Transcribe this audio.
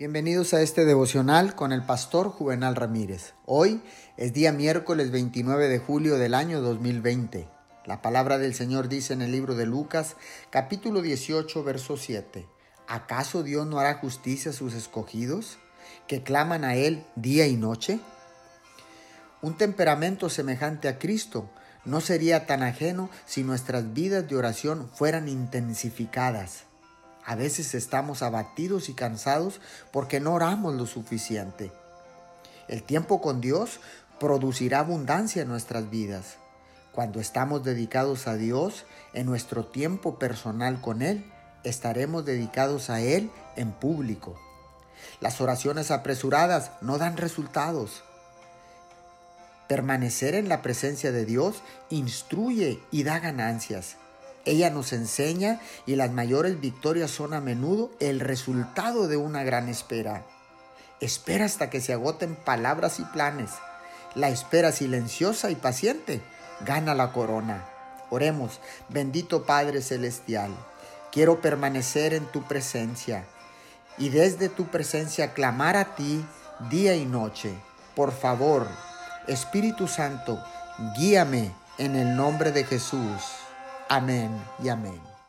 Bienvenidos a este devocional con el pastor Juvenal Ramírez. Hoy es día miércoles 29 de julio del año 2020. La palabra del Señor dice en el libro de Lucas, capítulo 18, verso 7. ¿Acaso Dios no hará justicia a sus escogidos, que claman a Él día y noche? Un temperamento semejante a Cristo no sería tan ajeno si nuestras vidas de oración fueran intensificadas a veces estamos abatidos y cansados porque no oramos lo suficiente. El tiempo con Dios producirá abundancia en nuestras vidas. Cuando estamos dedicados a Dios, en nuestro tiempo personal con Él, estaremos dedicados a Él en público. Las oraciones apresuradas no dan resultados. Permanecer en la presencia de Dios instruye y da ganancias. Ella nos enseña y las mayores victorias son a menudo el resultado de una gran espera. Espera hasta que se agoten palabras y planes. La espera silenciosa y paciente gana la corona. Oremos, bendito Padre Celestial, quiero permanecer en tu presencia y desde tu presencia clamar a ti día y noche. Por favor, Espíritu Santo, guíame en el nombre de Jesús. Amén y amén.